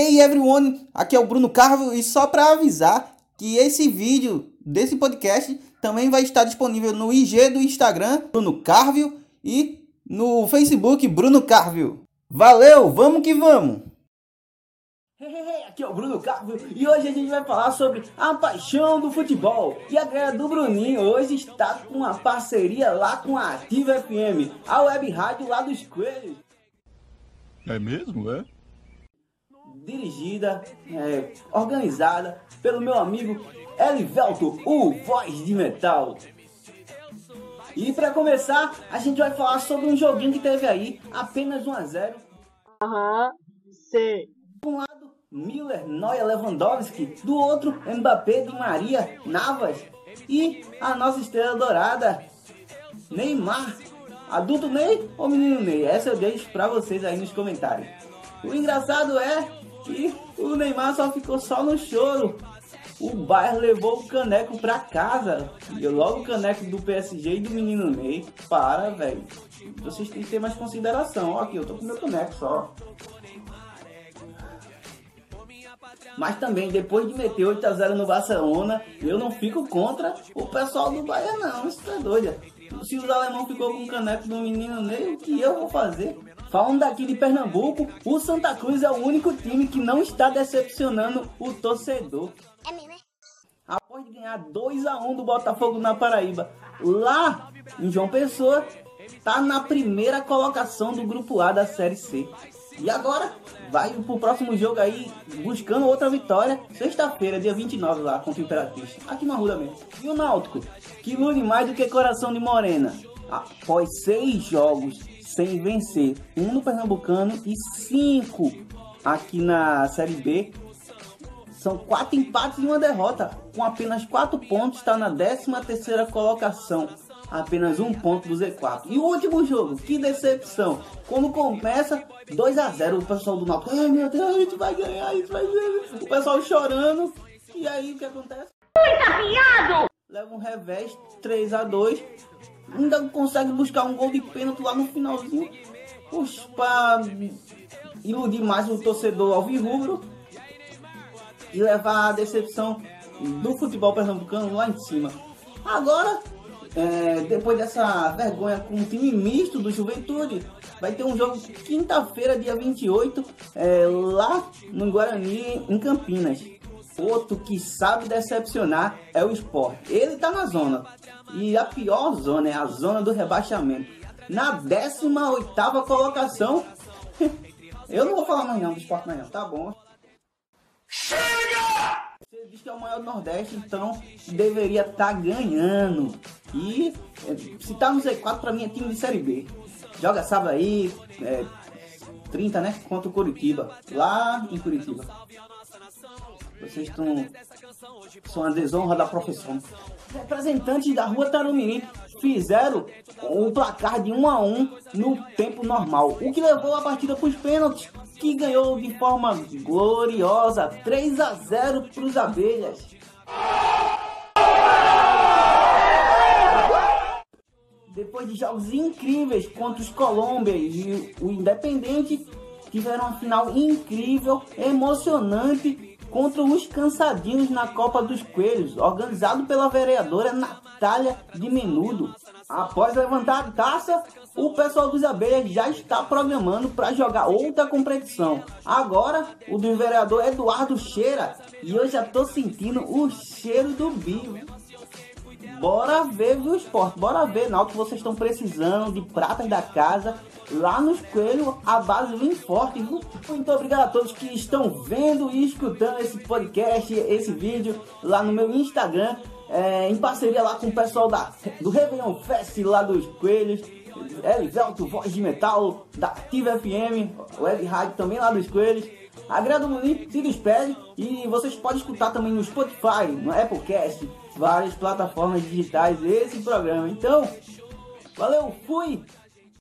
Hey everyone, aqui é o Bruno Carvalho e só para avisar que esse vídeo desse podcast também vai estar disponível no IG do Instagram Bruno Carvalho e no Facebook Bruno Carvalho. Valeu, vamos que vamos! Aqui é o Bruno Carvalho e hoje a gente vai falar sobre a paixão do futebol. E a galera do Bruninho hoje está com uma parceria lá com a Ativa FM, a web rádio lá dos Coelhos. É mesmo, é? Dirigida, é, organizada pelo meu amigo Elivelto, o Voz de Metal. E para começar, a gente vai falar sobre um joguinho que teve aí, apenas 1 a 0 Aham, sei. um lado, Miller, Neuer, Lewandowski. Do outro, Mbappé, Di Maria, Navas. E a nossa estrela dourada, Neymar. Adulto Ney ou menino Ney? Essa eu deixo pra vocês aí nos comentários. O engraçado é que o Neymar só ficou só no choro. O Bayern levou o caneco pra casa. E logo o caneco do PSG e do menino Ney. Para, velho. Vocês têm que ter mais consideração. Ó, aqui, eu tô com meu caneco só. Mas também, depois de meter 8x0 no Barcelona, eu não fico contra o pessoal do Bahia, não. Isso é doido. Se os alemão ficou com o caneco do menino Ney, o que eu vou fazer? Falando daqui de Pernambuco, o Santa Cruz é o único time que não está decepcionando o torcedor. É mesmo, é? Após ganhar 2x1 do Botafogo na Paraíba, lá em João Pessoa, tá na primeira colocação do grupo A da Série C. E agora vai pro próximo jogo aí, buscando outra vitória, sexta-feira, dia 29, lá contra o Imperatriz, aqui na rua mesmo. E o Náutico, que ilude mais do que coração de morena. Após seis jogos sem vencer, um no Pernambucano e cinco aqui na Série B, são quatro empates e uma derrota. Com apenas quatro pontos, está na 13 terceira colocação. Apenas um ponto do Z4. E o último jogo, que decepção. Quando começa 2 a 0 o pessoal do Náutico, ai meu Deus, a gente vai ganhar, a gente vai ganhar. O pessoal chorando. E aí o que acontece? Leva um revés, 3 a 2 Ainda consegue buscar um gol de pênalti lá no finalzinho. Puxa, pra iludir mais o torcedor alvirrubro e levar a decepção do futebol pernambucano lá em cima. Agora, é, depois dessa vergonha com o time misto do Juventude, vai ter um jogo quinta-feira, dia 28, é, lá no Guarani, em Campinas. Outro que sabe decepcionar é o Sport. Ele tá na zona. E a pior zona é a zona do rebaixamento. Na 18 colocação. Eu não vou falar mais não do Sport não, tá bom? Você diz que é o maior do Nordeste, então deveria estar ganhando. E é, se tá no Z4, pra mim é time de Série B. Joga sábado aí, é, 30, né? Contra o Curitiba. Lá em Curitiba. Vocês estão. São a desonra da profissão. Representantes da rua Tarumiri fizeram o placar de 1 a 1 no tempo normal, o que levou a partida para os pênaltis, que ganhou de forma gloriosa 3 a 0 para os abelhas. Depois de jogos incríveis contra os Colômbia e o Independente, tiveram uma final incrível, emocionante contra os Cansadinhos na Copa dos Coelhos, organizado pela vereadora Natália de Menudo. Após levantar a taça, o pessoal dos Abelhas já está programando para jogar outra competição. Agora, o do vereador Eduardo Cheira, e eu já tô sentindo o cheiro do bicho. Bora ver, viu, esporte? Bora ver, que vocês estão precisando de pratas da casa. Lá nos coelhos, a base vem forte? Muito obrigado a todos que estão vendo e escutando esse podcast, esse vídeo lá no meu Instagram. é, em parceria lá com o pessoal da, do Réveillon Fest lá dos Coelhos. Elivelto, Voz de Metal, da Ativa FM, Web Rádio também lá dos Coelhos. A Grada Muniz se despede e vocês podem escutar também no Spotify, no Applecast, várias plataformas digitais esse programa. Então, valeu, fui!